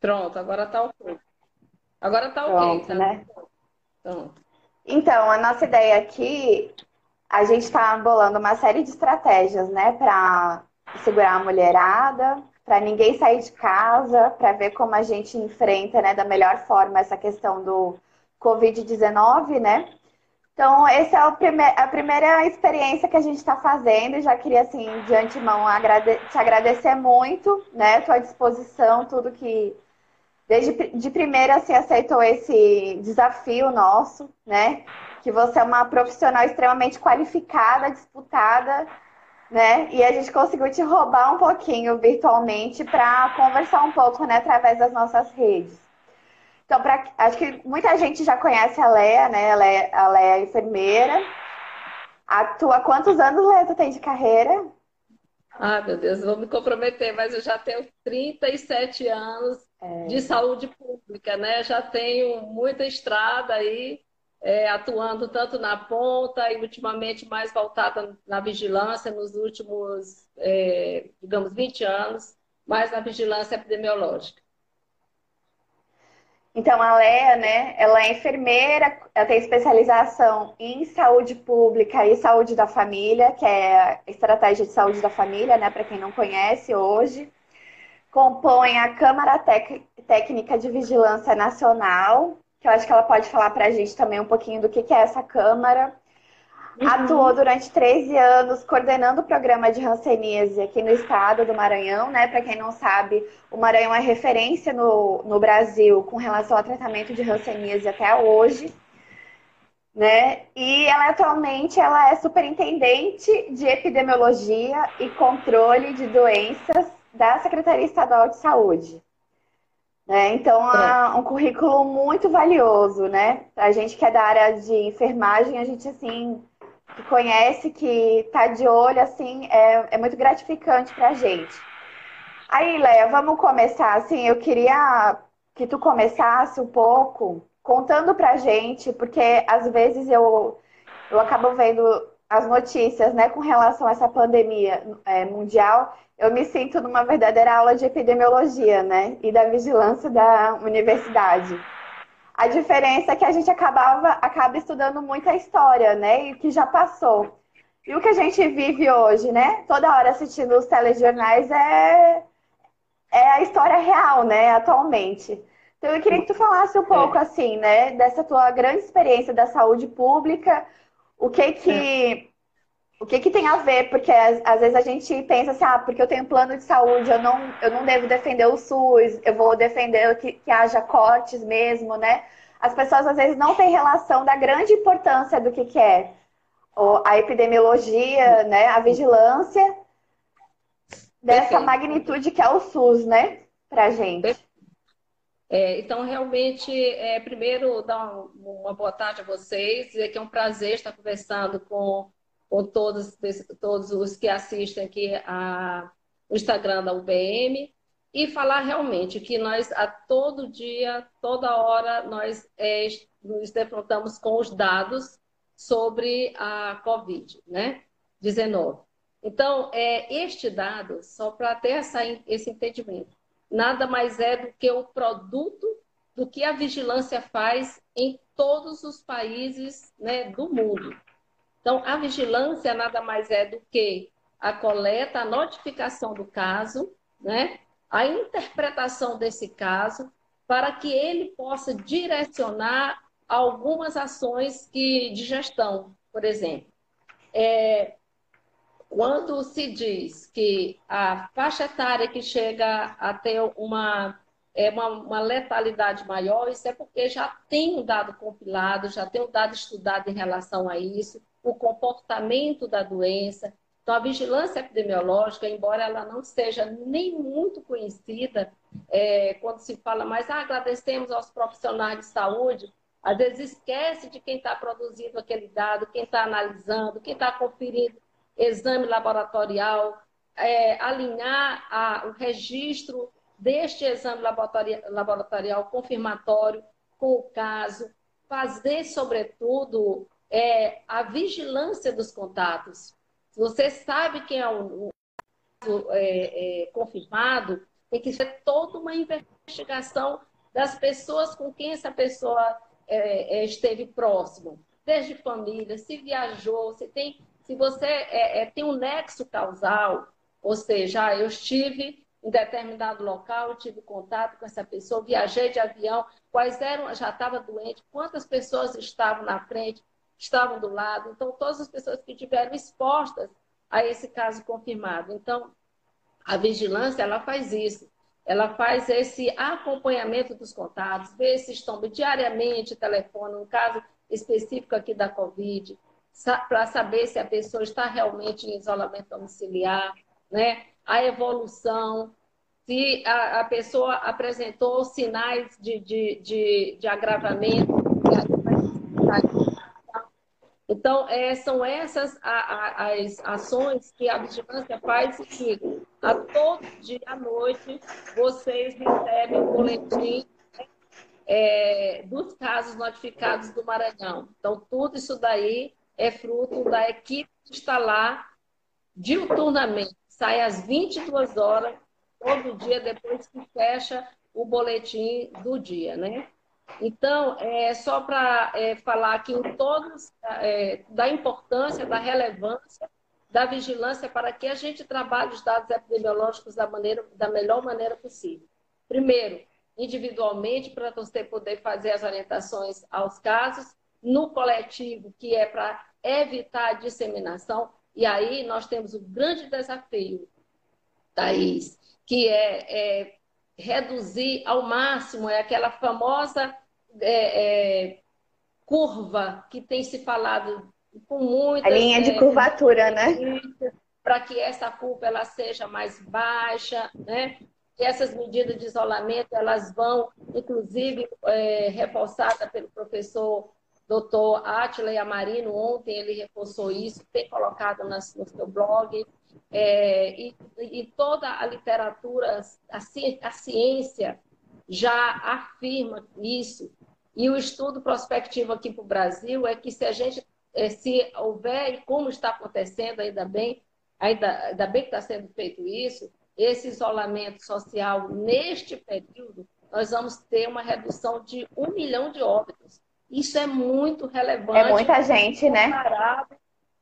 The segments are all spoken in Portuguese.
Pronto, agora tá ok. Agora tá Pronto, ok, tá? Né? Pronto. Então, a nossa ideia aqui, a gente está bolando uma série de estratégias, né, para segurar a mulherada, para ninguém sair de casa, para ver como a gente enfrenta, né, da melhor forma essa questão do Covid-19, né? Então, essa é prime a primeira experiência que a gente está fazendo. Já queria, assim, de antemão, agrade te agradecer muito, né? Tua disposição, tudo que desde de primeira se aceitou esse desafio nosso, né? Que você é uma profissional extremamente qualificada, disputada, né? E a gente conseguiu te roubar um pouquinho virtualmente para conversar um pouco, né, através das nossas redes. Então, pra, acho que muita gente já conhece a Leia, né? Ela é, a Leia é enfermeira. Atua quantos anos, Leia, tu tem de carreira? Ah, meu Deus, vou me comprometer, mas eu já tenho 37 anos é. de saúde pública, né? Já tenho muita estrada aí, é, atuando tanto na ponta e ultimamente mais voltada na vigilância nos últimos, é, digamos, 20 anos, mais na vigilância epidemiológica. Então, a Lea, né, ela é enfermeira, ela tem especialização em saúde pública e saúde da família, que é a estratégia de saúde da família, né, para quem não conhece hoje. Compõe a Câmara Tec Técnica de Vigilância Nacional, que eu acho que ela pode falar para a gente também um pouquinho do que, que é essa Câmara. Uhum. Atuou durante 13 anos coordenando o programa de Hanseníase aqui no estado do Maranhão, né? Para quem não sabe, o Maranhão é referência no, no Brasil com relação ao tratamento de Hanseníase até hoje. Né? E ela atualmente ela é superintendente de epidemiologia e controle de doenças da Secretaria Estadual de Saúde. Né? Então, é um currículo muito valioso, né? A gente que é da área de enfermagem, a gente assim que conhece, que está de olho, assim, é, é muito gratificante para a gente. Aí, Leia, vamos começar, assim, eu queria que tu começasse um pouco contando para a gente, porque às vezes eu, eu acabo vendo as notícias, né, com relação a essa pandemia é, mundial, eu me sinto numa verdadeira aula de epidemiologia, né, e da vigilância da universidade. A diferença é que a gente acabava, acaba estudando muita história, né? E o que já passou. E o que a gente vive hoje, né? Toda hora assistindo os telejornais é, é a história real, né? Atualmente. Então eu queria que tu falasse um pouco, é. assim, né? Dessa tua grande experiência da saúde pública, o que que... É. O que, que tem a ver? Porque às, vezes a gente pensa assim, ah, porque eu tenho plano de saúde, eu não, eu não devo defender o SUS, eu vou defender que, que haja cortes mesmo, né? As pessoas às vezes não têm relação da grande importância do que, que é a epidemiologia, né? A vigilância dessa Perfeito. magnitude que é o SUS, né? Pra gente. É, então, realmente, é, primeiro, dar uma boa tarde a vocês, dizer que é um prazer estar conversando com com todos, todos os que assistem aqui a, o Instagram da UBM e falar realmente que nós, a todo dia, toda hora, nós é, nos defrontamos com os dados sobre a Covid, né? 19. Então, é, este dado, só para ter essa, esse entendimento, nada mais é do que o produto do que a vigilância faz em todos os países né, do mundo. Então, a vigilância nada mais é do que a coleta, a notificação do caso, né? a interpretação desse caso, para que ele possa direcionar algumas ações que, de gestão, por exemplo. É, quando se diz que a faixa etária que chega a ter uma, é, uma, uma, letalidade maior, isso é porque já tem um dado compilado, já tem um dado estudado em relação a isso, o comportamento da doença. Então, a vigilância epidemiológica, embora ela não seja nem muito conhecida, é, quando se fala mais, ah, agradecemos aos profissionais de saúde, às vezes esquece de quem está produzindo aquele dado, quem está analisando, quem está conferindo exame laboratorial, é, alinhar a, o registro deste exame laboratorial, laboratorial confirmatório com o caso, fazer, sobretudo, é a vigilância dos contatos. Você sabe quem é o, é, é, confirmado, tem que ser toda uma investigação das pessoas com quem essa pessoa é, é esteve próximo, desde família, se viajou, se tem, se você é, tem um nexo causal, ou seja, ah, eu estive em determinado local, tive contato com essa pessoa, viajei de avião, quais eram, já estava doente, quantas pessoas estavam na frente, estavam do lado, então todas as pessoas que tiveram expostas a esse caso confirmado. Então, a vigilância, ela faz isso. Ela faz esse acompanhamento dos contatos, vê se estão diariamente telefone, no caso específico aqui da Covid, para saber se a pessoa está realmente em isolamento domiciliar, né? a evolução, se a, a pessoa apresentou sinais de, de, de, de agravamento. Então, é, são essas a, a, as ações que a vigilância faz que a todo dia à noite vocês recebem o boletim é, dos casos notificados do Maranhão. Então, tudo isso daí é fruto da equipe que está lá diuturnamente. Sai às 22 horas, todo dia, depois que fecha o boletim do dia, né? Então, é só para é, falar aqui em todos é, da importância, da relevância da vigilância para que a gente trabalhe os dados epidemiológicos da, maneira, da melhor maneira possível. Primeiro, individualmente, para você poder fazer as orientações aos casos, no coletivo, que é para evitar a disseminação. E aí nós temos o grande desafio, Thaís, que é, é reduzir ao máximo, é aquela famosa é, é, curva que tem se falado com muita. A linha de curvatura, né? Para que essa curva ela seja mais baixa, né? E essas medidas de isolamento elas vão, inclusive, é, reforçada pelo professor doutor Atila Amarino, ontem ele reforçou isso, tem colocado no seu blog, é, e, e, toda a literatura, a, a ciência já afirma isso. E o estudo prospectivo aqui para o Brasil é que se a gente, é, se houver, e como está acontecendo, ainda bem, ainda, ainda bem que está sendo feito isso, esse isolamento social neste período, nós vamos ter uma redução de um milhão de óbitos. Isso é muito relevante. É muita gente, né?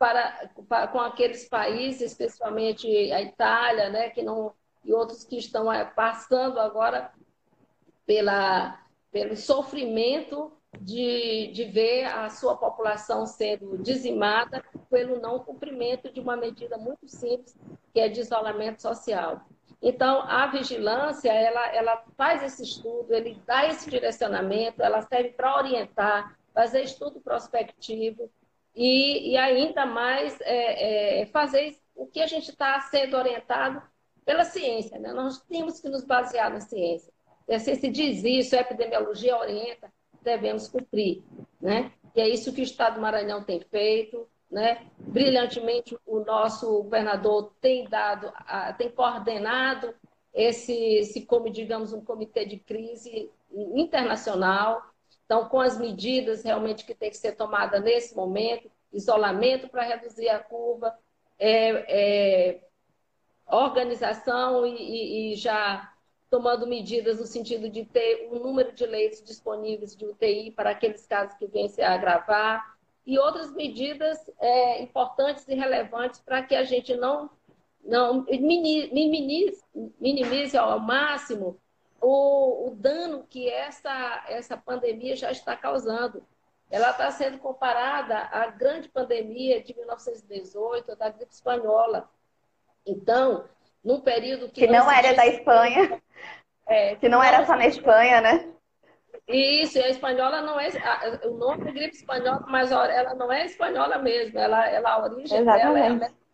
Para, para, com aqueles países, especialmente a Itália, né, que não, e outros que estão é, passando agora pela, pelo sofrimento de, de ver a sua população sendo dizimada pelo não cumprimento de uma medida muito simples, que é de isolamento social. Então, a vigilância, ela, ela faz esse estudo, ele dá esse direcionamento, ela serve para orientar, fazer estudo prospectivo e, e ainda mais é, é, fazer o que a gente está sendo orientado pela ciência. Né? Nós temos que nos basear na ciência. Se a ciência diz isso, a epidemiologia orienta, devemos cumprir. Né? E é isso que o Estado do Maranhão tem feito. Né? Brilhantemente, o nosso governador tem dado, tem coordenado esse, esse como digamos, um comitê de crise internacional. Então, com as medidas realmente que tem que ser tomada nesse momento, isolamento para reduzir a curva, é, é, organização e, e, já tomando medidas no sentido de ter um número de leitos disponíveis de UTI para aqueles casos que vêm se agravar, e outras medidas é, importantes e relevantes para que a gente não, não minimize, minimize ao máximo o, o dano que essa, essa pandemia já está causando. Ela está sendo comparada à grande pandemia de 1918, da gripe espanhola. Então, num período que. Que não, não era da Espanha. É, que não, não era só na Espanha, né? Isso, e a espanhola não é. O nome é gripe espanhola, mas ela não é espanhola mesmo. Ela, ela a origem Exatamente. dela é.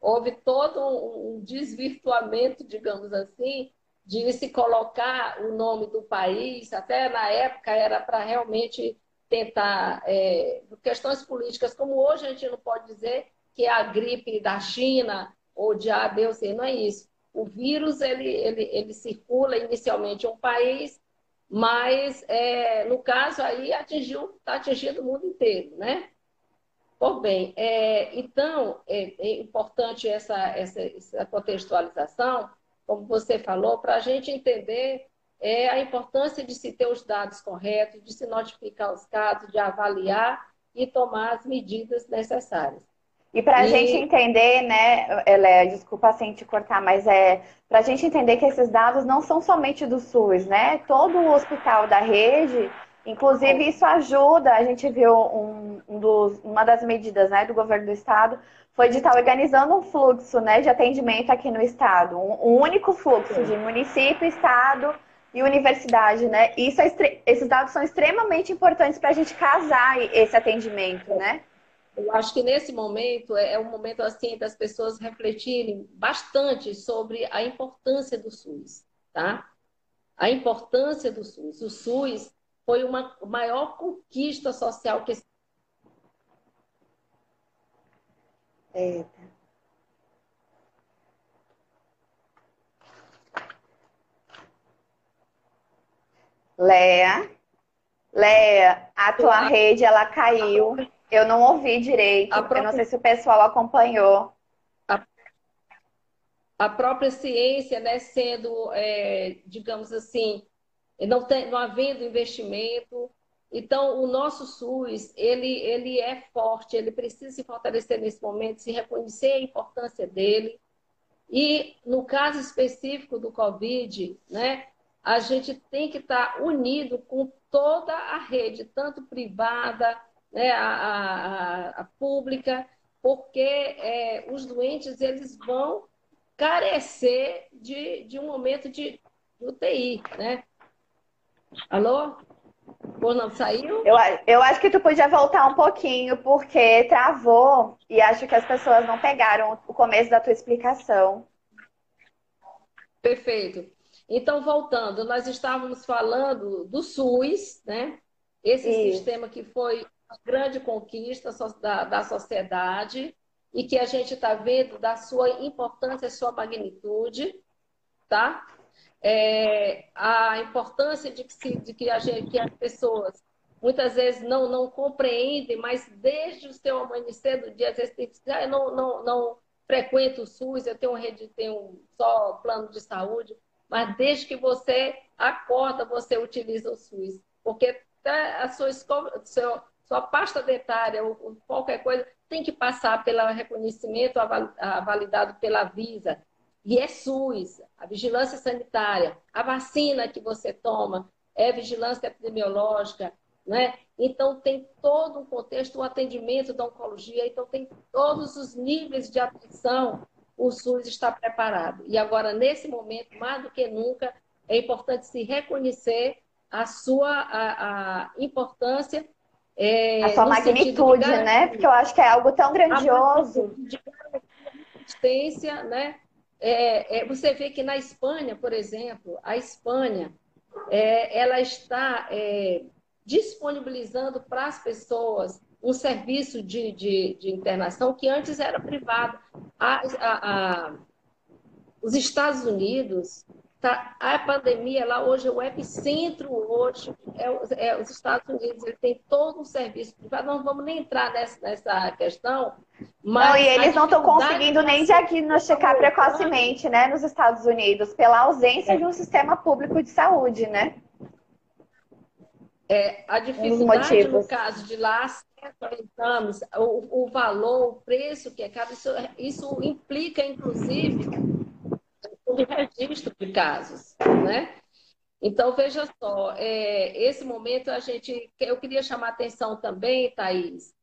Houve todo um desvirtuamento, digamos assim, de se colocar o nome do país. Até na época era para realmente tentar. É, questões políticas, como hoje a gente não pode dizer que é a gripe da China ou de A, B ou C, não é isso. O vírus ele, ele, ele circula inicialmente em um país mas, é, no caso aí, atingiu, está atingindo o mundo inteiro, né? Por bem, é, então é, é, importante essa, essa, essa contextualização, como você falou, para a gente entender é, a importância de se ter os dados corretos, de se notificar os casos, de avaliar e tomar as medidas necessárias. E para a e... gente entender, né, Léa, desculpa assim te cortar, mas é para a gente entender que esses dados não são somente do SUS, né? Todo o hospital da rede, inclusive isso ajuda, a gente viu um, um dos, uma das medidas né, do governo do estado foi de estar organizando um fluxo né, de atendimento aqui no estado, um, um único fluxo de município, estado e universidade, né? Isso é, esses dados são extremamente importantes para a gente casar esse atendimento, né? Eu acho que nesse momento é, é um momento assim das pessoas refletirem bastante sobre a importância do SUS, tá? A importância do SUS. O SUS foi uma maior conquista social que Eita. Léa, Léa, a tua rede ela caiu. Eu não ouvi direito. Própria... Eu não sei se o pessoal acompanhou. A, a própria ciência, né, sendo, é, digamos assim, não, tem, não havendo investimento. Então, o nosso SUS, ele, ele é forte, ele precisa se fortalecer nesse momento, se reconhecer a importância dele. E, no caso específico do Covid, né, a gente tem que estar unido com toda a rede, tanto privada, né, a, a, a pública, porque é, os doentes eles vão carecer de, de um momento de, UTI, né? Alô? Ou não saiu? Eu, eu acho que tu podia voltar um pouquinho, porque travou e acho que as pessoas não pegaram o começo da tua explicação. Perfeito. Então, voltando, nós estávamos falando do SUS, né? Esse Isso. sistema que foi grande conquista da, da sociedade e que a gente está vendo da sua importância, sua magnitude, tá? É, a importância de que, se, de que, a gente, que as pessoas muitas vezes não, não compreendem, mas desde o seu amanhecer do dia, às vezes tem que dizer, ah, eu não, não, não frequento o SUS, eu tenho rede, tenho só plano de saúde, mas desde que você acorda, você utiliza o SUS, porque a sua sua pasta dentária ou qualquer coisa tem que passar pelo reconhecimento validado pela Visa. E é SUS, a vigilância sanitária, a vacina que você toma é vigilância epidemiológica, né? Então tem todo um contexto, o atendimento da oncologia, então tem todos os níveis de atenção, o SUS está preparado. E agora, nesse momento, mais do que nunca, é importante se reconhecer a sua a, a importância é, a sua magnitude, né? Porque eu acho que é algo tão grandioso. De existência, né? É, é, você vê que na Espanha, por exemplo, a Espanha, é, ela está é, disponibilizando para as pessoas um serviço de, de, de, internação que antes era privado. A, a, a, os Estados Unidos Tá, a pandemia lá hoje, o epicentro hoje é, é, os Estados Unidos, ele tem todo um serviço privado, não vamos nem entrar nessa, nessa questão. Mas não, e eles não estão conseguindo nem diagnosticar precocemente, né, nos Estados Unidos, pela ausência é. de um sistema público de saúde, né? É, a dificuldade um no caso de lá, 40 anos, o, o valor, o preço que é caro, isso, isso implica, inclusive, de registro de casos, né? Então, veja só, é, esse momento a gente, eu queria chamar a atenção também, Thaís,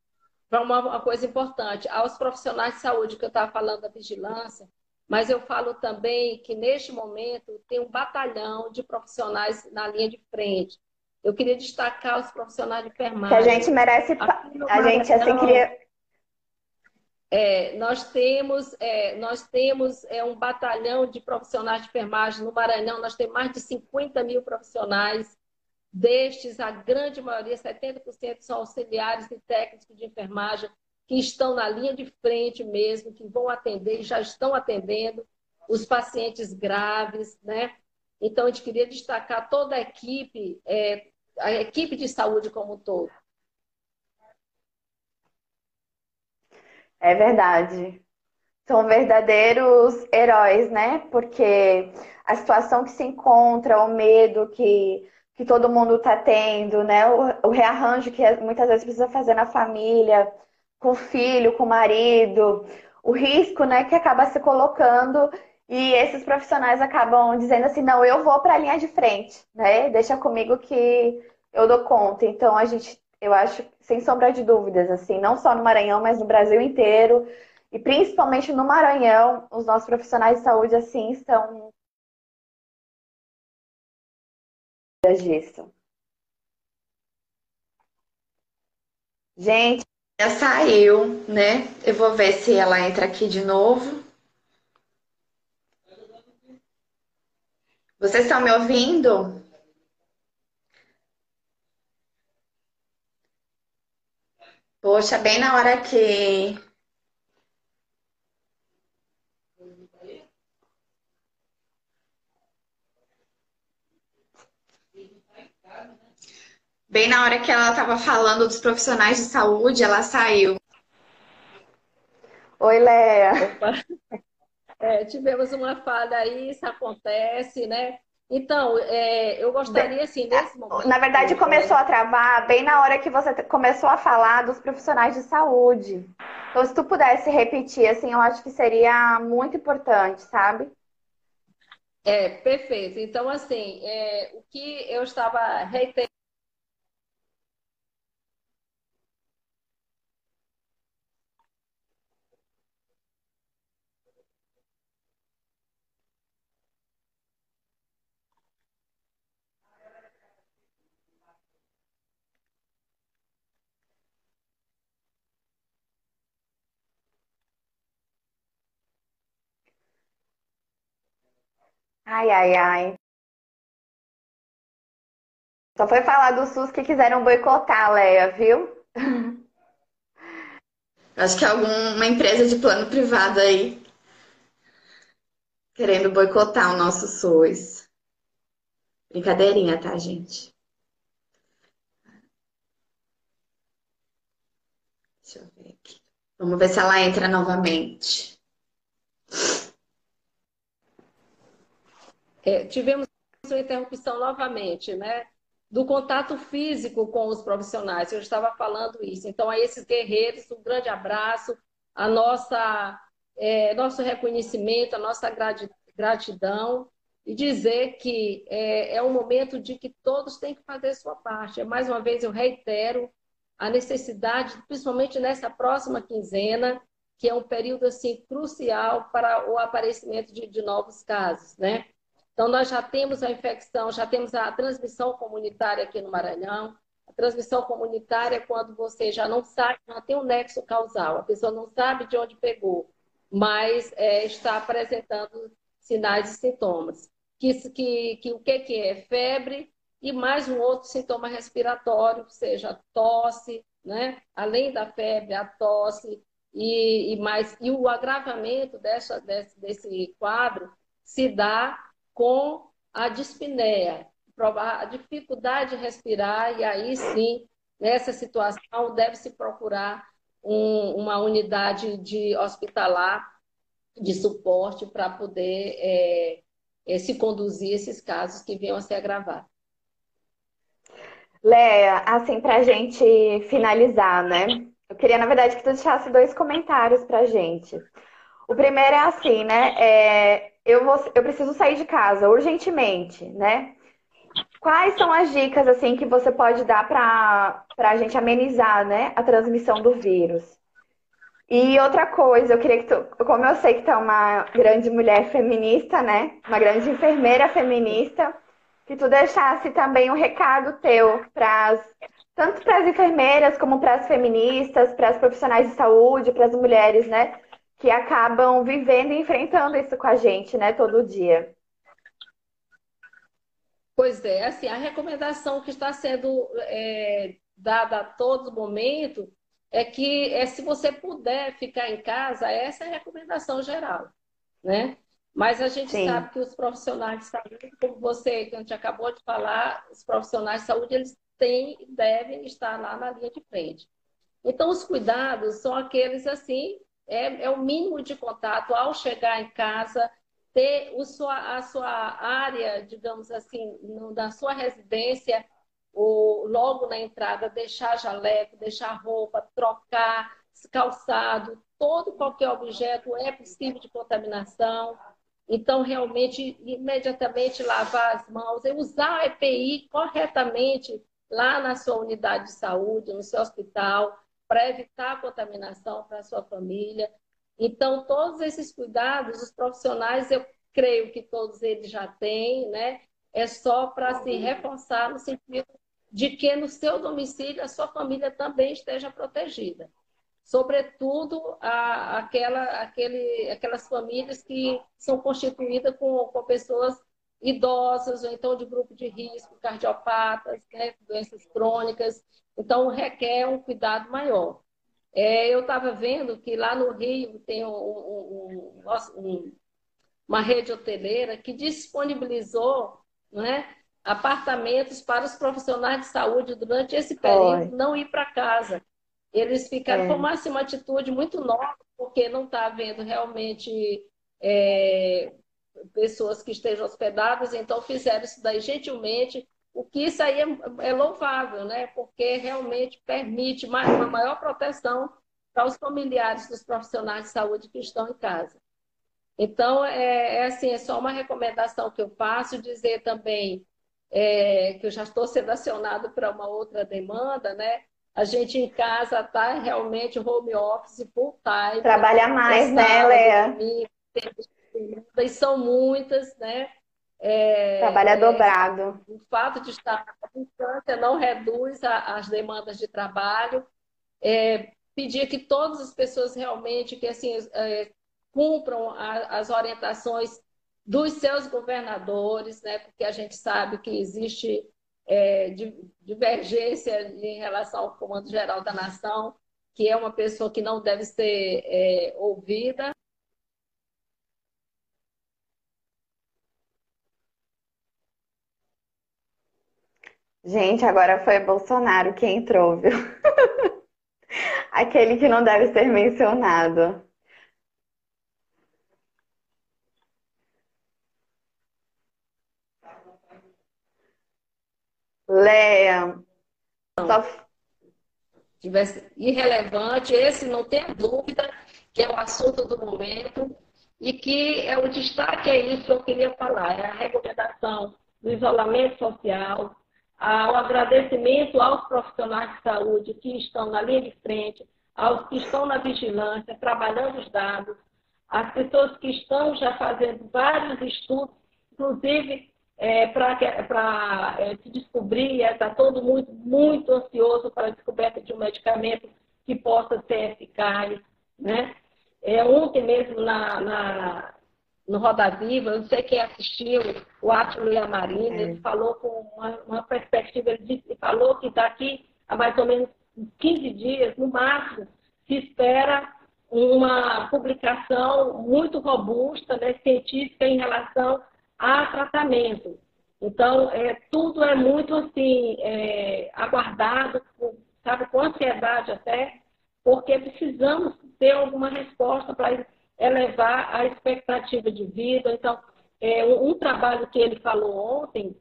para uma, uma, coisa importante, aos profissionais de saúde, que eu estava falando da vigilância, mas eu falo também que neste momento tem um batalhão de profissionais na linha de frente. Eu queria destacar os profissionais de enfermagem. Que a gente merece, a gente assim queria é, nós temos, é, nós temos é, um batalhão de profissionais de enfermagem no Maranhão, nós temos mais de 50 mil profissionais. Destes, a grande maioria, 70%, são auxiliares e técnicos de enfermagem que estão na linha de frente mesmo, que vão atender e já estão atendendo os pacientes graves, né? Então, a gente queria destacar toda a equipe, é, a equipe de saúde como um todo. É verdade. São verdadeiros heróis, né? Porque a situação que se encontra, o medo que, que todo mundo está tendo, né? O, o rearranjo que muitas vezes precisa fazer na família, com o filho, com o marido, o risco, né, que acaba se colocando e esses profissionais acabam dizendo assim, não, eu vou para a linha de frente, né? Deixa comigo que eu dou conta. Então a gente, eu acho, sem sombra de dúvidas, assim, não só no Maranhão, mas no Brasil inteiro e principalmente no Maranhão, os nossos profissionais de saúde assim estão disso. Gente, já saiu, né? Eu vou ver se ela entra aqui de novo. Vocês estão me ouvindo? Poxa, bem na hora que Bem na hora que ela estava falando dos profissionais de saúde, ela saiu. Oi, Léa. É, tivemos uma falha aí, isso acontece, né? Então, é, eu gostaria, assim, nesse momento... Na verdade, começou a travar bem na hora que você começou a falar dos profissionais de saúde. Então, se tu pudesse repetir, assim, eu acho que seria muito importante, sabe? É, perfeito. Então, assim, é, o que eu estava reiterando Ai, ai, ai. Só foi falar do SUS que quiseram boicotar, Leia, viu? Acho que alguma empresa de plano privado aí querendo boicotar o nosso SUS. Brincadeirinha, tá, gente? Deixa eu ver aqui. Vamos ver se ela entra novamente. É, tivemos uma interrupção novamente, né? Do contato físico com os profissionais. Eu estava falando isso. Então, a esses guerreiros, um grande abraço, a nossa, é, nosso reconhecimento, a nossa gratidão e dizer que é, é um momento de que todos têm que fazer sua parte. Mais uma vez, eu reitero a necessidade, principalmente nessa próxima quinzena, que é um período assim crucial para o aparecimento de, de novos casos, né? Então, nós já temos a infecção, já temos a transmissão comunitária aqui no Maranhão. A transmissão comunitária é quando você já não sabe, não tem um nexo causal, a pessoa não sabe de onde pegou, mas é, está apresentando sinais e sintomas. Que, que, que o que, que é? Febre e mais um outro sintoma respiratório, seja tosse, né? além da febre, a tosse, e, e, mais, e o agravamento dessa, desse, desse quadro se dá com a dispneia, a dificuldade de respirar, e aí sim, nessa situação, deve-se procurar um, uma unidade de hospitalar de suporte para poder é, é, se conduzir esses casos que venham a se agravar. Léa, assim, para a gente finalizar, né? Eu queria, na verdade, que tu deixasse dois comentários para a gente. O primeiro é assim, né? É, eu, vou, eu preciso sair de casa urgentemente, né? Quais são as dicas assim que você pode dar para a gente amenizar, né, a transmissão do vírus? E outra coisa, eu queria que tu, como eu sei que tu é uma grande mulher feminista, né, uma grande enfermeira feminista, que tu deixasse também um recado teu para tanto para as enfermeiras como para as feministas, para as profissionais de saúde, para as mulheres, né, que acabam vivendo e enfrentando isso com a gente, né, todo dia. Pois é, assim, a recomendação que está sendo é, dada a todo momento é que é, se você puder ficar em casa, essa é a recomendação geral, né? Mas a gente Sim. sabe que os profissionais de saúde, como você, que a gente acabou de falar, os profissionais de saúde, eles têm, devem estar lá na linha de frente. Então, os cuidados são aqueles, assim, é, é o mínimo de contato ao chegar em casa, ter o sua, a sua área, digamos assim, no, na sua residência, ou logo na entrada, deixar jaleco, deixar roupa, trocar calçado, todo qualquer objeto é possível de contaminação. Então, realmente, imediatamente lavar as mãos e usar a EPI corretamente lá na sua unidade de saúde, no seu hospital, para evitar a contaminação para a sua família. Então, todos esses cuidados, os profissionais, eu creio que todos eles já têm, né? É só para se reforçar no sentido de que no seu domicílio a sua família também esteja protegida. Sobretudo a, aquela, aquele, aquelas famílias que são constituídas com, com pessoas idosas ou então de grupo de risco, cardiopatas, né, doenças crônicas. Então, requer um cuidado maior. É, eu estava vendo que lá no Rio tem um, um, um, uma rede hoteleira que disponibilizou né, apartamentos para os profissionais de saúde durante esse período Oi. não ir para casa. Eles ficaram, é. com uma, assim, uma atitude muito nova, porque não está havendo realmente é, pessoas que estejam hospedadas, então fizeram isso daí gentilmente, o que isso aí é, é louvável, né? Porque realmente permite uma maior proteção para os familiares dos profissionais de saúde que estão em casa. Então, é, é assim, é só uma recomendação que eu faço, dizer também é, que eu já estou sendo acionado para uma outra demanda, né? A gente em casa está realmente home office full time. Trabalha mais, né, Lea? E são muitas, né? É, Trabalha é, dobrado. O fato de estar à distância não reduz a, as demandas de trabalho. É, pedir que todas as pessoas realmente que assim é, cumpram a, as orientações dos seus governadores, né? Porque a gente sabe que existe é, divergência em relação ao Comando Geral da Nação, que é uma pessoa que não deve ser é, ouvida. Gente, agora foi Bolsonaro que entrou, viu? Aquele que não deve ser mencionado. Leia, só... irrelevante, esse não tem dúvida que é o assunto do momento e que é o destaque é isso que eu queria falar, é a recomendação do isolamento social, ao agradecimento aos profissionais de saúde que estão na linha de frente, aos que estão na vigilância, trabalhando os dados, às pessoas que estão já fazendo vários estudos, inclusive é, para é, se descobrir, está todo mundo muito ansioso para a descoberta de um medicamento que possa ser eficaz. Né? É, ontem mesmo na, na, no Roda Viva, eu não sei quem assistiu, o Átilo e a Marina, é. ele falou com uma, uma perspectiva, ele, disse, ele falou que daqui a mais ou menos 15 dias, no máximo, se espera uma publicação muito robusta, né, científica, em relação a tratamento. Então, é, tudo é muito assim, é, aguardado, sabe, com ansiedade até, porque precisamos ter alguma resposta para elevar a expectativa de vida. Então, é, um, um, trabalho que ele falou ontem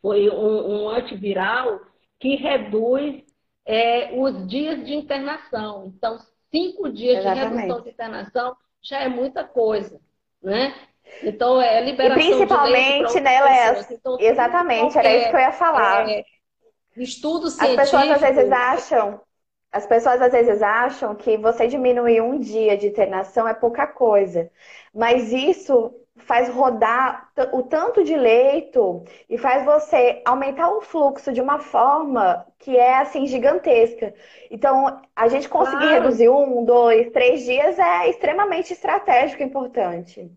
foi um, um antiviral que reduz é, os dias de internação. Então, cinco dias Exatamente. de redução de internação já é muita coisa, né? Então, é liberação e principalmente, né, Léa? Então, exatamente, era isso que eu ia falar. É, estudo científico... As pessoas às vezes acham as pessoas às vezes acham que você diminuir um dia de internação é pouca coisa, mas isso faz rodar o tanto de leito e faz você aumentar o fluxo de uma forma que é assim gigantesca. Então, a gente conseguir claro. reduzir um, dois, três dias é extremamente estratégico e importante.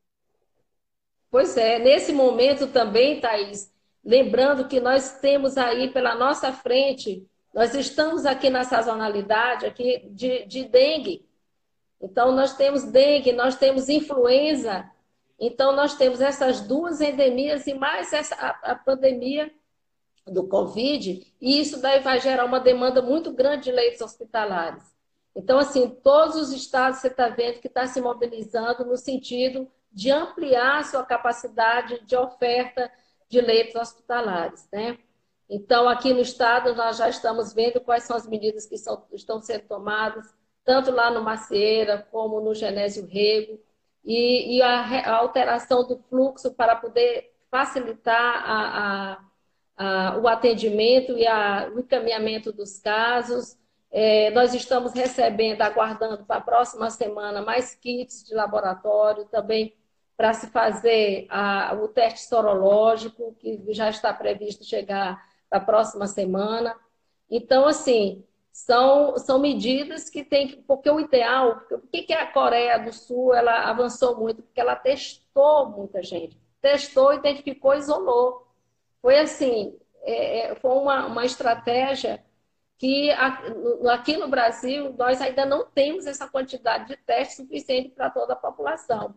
Pois é, nesse momento também, Thaís, lembrando que nós temos aí pela nossa frente nós estamos aqui na sazonalidade aqui de, de dengue. Então, nós temos dengue, nós temos influenza. Então, nós temos essas duas endemias e mais essa, a, a pandemia do Covid. E isso daí vai gerar uma demanda muito grande de leitos hospitalares. Então, assim, todos os estados você está vendo que está se mobilizando no sentido de ampliar sua capacidade de oferta de leitos hospitalares, né? Então, aqui no estado, nós já estamos vendo quais são as medidas que são, estão sendo tomadas, tanto lá no Macieira como no Genésio Rego, e, e a, a, alteração do fluxo para poder facilitar a, a, o atendimento e o encaminhamento dos casos. É, nós estamos recebendo, aguardando para a próxima semana, mais kits de laboratório, também para se fazer o teste sorológico, que já está previsto chegar da próxima semana. Então, assim, são, são medidas que tem que. Porque o ideal, por que, a Coreia do Sul ela avançou muito? Porque ela testou muita gente. Testou, identificou, isolou. Foi assim, é, é foi uma, uma estratégia que aqui no Brasil nós ainda não temos essa quantidade de testes suficiente para toda a população.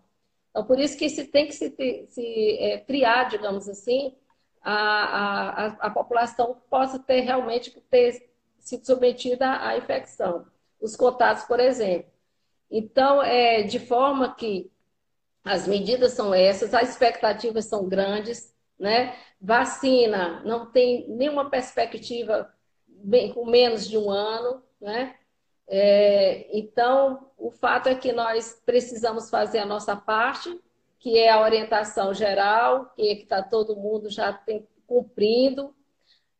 Então, por isso que se tem que se, se é, criar, digamos assim, a, a, a população possa ter realmente ter sido submetida à infecção. Os contatos, por exemplo. Então, é, de forma que as medidas são essas, as expectativas são grandes, né? Vacina não tem nenhuma perspectiva bem, com menos de um ano, né? É, então, o fato é que nós precisamos fazer a nossa parte, que é a orientação geral, que é está todo mundo já tem, cumprindo,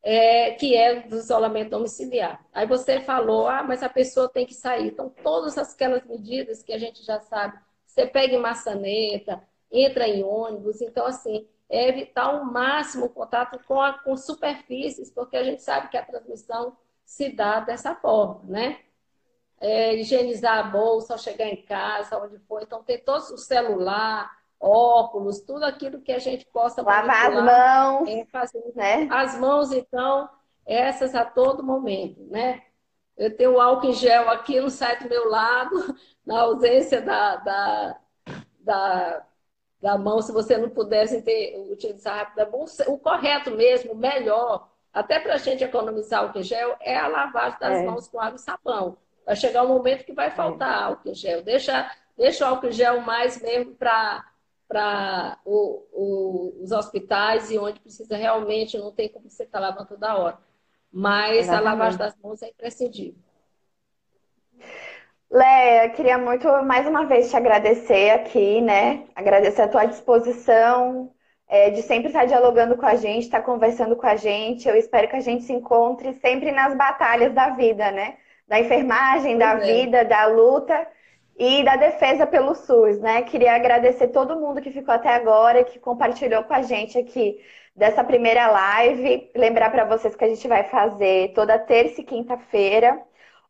é, que é do isolamento domiciliar. Aí você falou, ah, mas a pessoa tem que sair. Então, todas aquelas medidas que a gente já sabe, você pega em maçaneta, entra em ônibus, então, assim, é evitar ao máximo o contato com, a, com superfícies, porque a gente sabe que a transmissão se dá dessa forma, né? É, higienizar a bolsa ao chegar em casa, onde for. Então, ter todo o celular, óculos, tudo aquilo que a gente possa lavar as mãos, é, fazer, né? As mãos, então, essas a todo momento, né? Eu tenho o álcool em gel aqui, não sai do meu lado, na ausência da, da, da, da mão, se você não pudesse ter, utilizar rapidamente. O correto mesmo, o melhor, até para a gente economizar álcool em gel, é a lavagem das é. mãos com água e sabão. Vai chegar um momento que vai faltar é. álcool em gel. Deixa, deixa o álcool em gel mais mesmo para para os hospitais e onde precisa realmente, não tem como você estar tá lavando toda hora. Mas Exatamente. a lavagem das mãos é imprescindível. Léa, queria muito mais uma vez te agradecer aqui, né? Agradecer a tua disposição é, de sempre estar dialogando com a gente, estar conversando com a gente. Eu espero que a gente se encontre sempre nas batalhas da vida, né? Da enfermagem, da é. vida, da luta e da defesa pelo SUS, né? Queria agradecer todo mundo que ficou até agora, que compartilhou com a gente aqui dessa primeira live. Lembrar para vocês que a gente vai fazer toda terça e quinta-feira.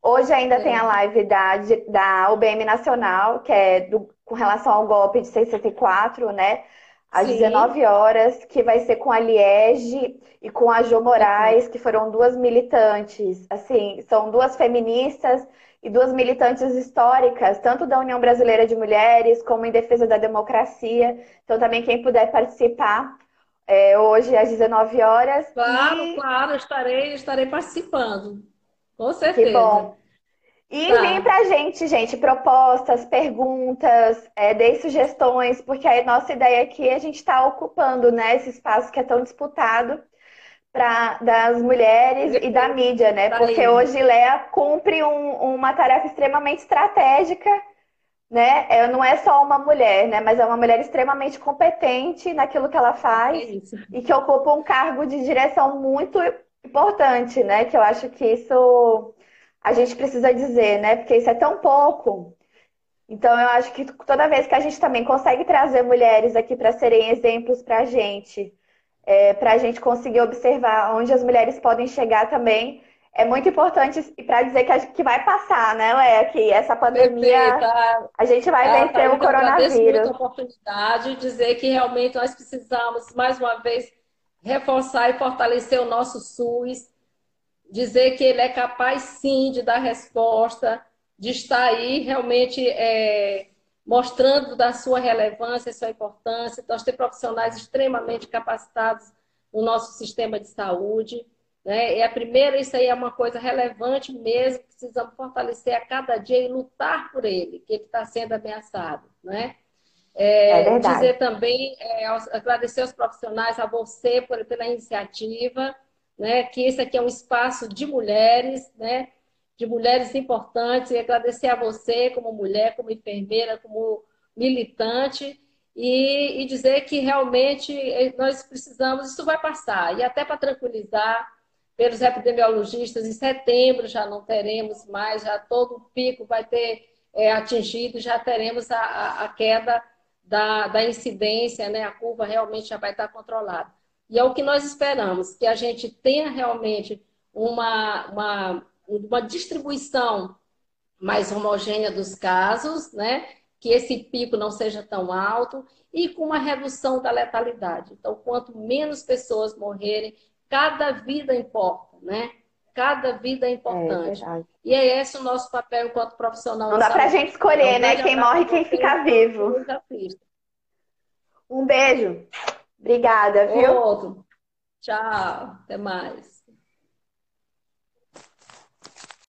Hoje ainda é. tem a live da, da UBM Nacional, que é do, com relação ao golpe de 64, né? Às Sim. 19 horas, que vai ser com a Liege e com a Jo Moraes, que foram duas militantes. Assim, são duas feministas e duas militantes históricas, tanto da União Brasileira de Mulheres como em defesa da democracia. Então, também quem puder participar, é, hoje às 19 horas. Claro, e... claro, estarei, estarei participando. Com certeza. Que bom. E tá. vem pra gente, gente, propostas, perguntas, é, dê sugestões, porque a nossa ideia aqui é a gente está ocupando né, esse espaço que é tão disputado pra, das mulheres e da mídia, né? Porque hoje Léa cumpre um, uma tarefa extremamente estratégica, né? É, não é só uma mulher, né? Mas é uma mulher extremamente competente naquilo que ela faz é e que ocupa um cargo de direção muito importante, né? Que eu acho que isso a gente precisa dizer, né? Porque isso é tão pouco. Então, eu acho que toda vez que a gente também consegue trazer mulheres aqui para serem exemplos para a gente, é, para a gente conseguir observar onde as mulheres podem chegar também. É muito importante e para dizer que, a, que vai passar, né, Léa? Que essa pandemia Perfeita. a gente vai é, vencer o coronavírus. Muito a oportunidade de dizer que realmente nós precisamos mais uma vez reforçar e fortalecer o nosso SUS, dizer que ele é capaz sim de dar resposta, de estar aí realmente é, mostrando da sua relevância, sua importância. Nós temos profissionais extremamente capacitados no nosso sistema de saúde. Né? E a primeira, isso aí é uma coisa relevante mesmo, precisamos fortalecer a cada dia e lutar por ele, que ele está sendo ameaçado. Né? É, é dizer também, é, agradecer aos profissionais, a você por, pela iniciativa, né? que esse aqui é um espaço de mulheres, né? De mulheres importantes, e agradecer a você como mulher, como enfermeira, como militante, e, e dizer que realmente eh, nós precisamos, isso vai passar, e até para tranquilizar pelos epidemiologistas, em setembro já não teremos mais, já todo o pico vai ter é, atingido, já teremos a, a, queda da, da, incidência, né? a curva realmente já vai estar controlada. E é o que nós esperamos, que a gente tenha realmente uma, uma, uma distribuição mais homogênea dos casos, né? que esse pico não seja tão alto e com uma redução da letalidade. Então, quanto menos pessoas morrerem, cada vida importa, né? Cada vida é importante. É, e é esse o nosso papel enquanto profissional. Não dá para a gente escolher, então, né? Quem morre e quem fica vivo. Um beijo. Obrigada, viu? Outro. Tchau. Até mais.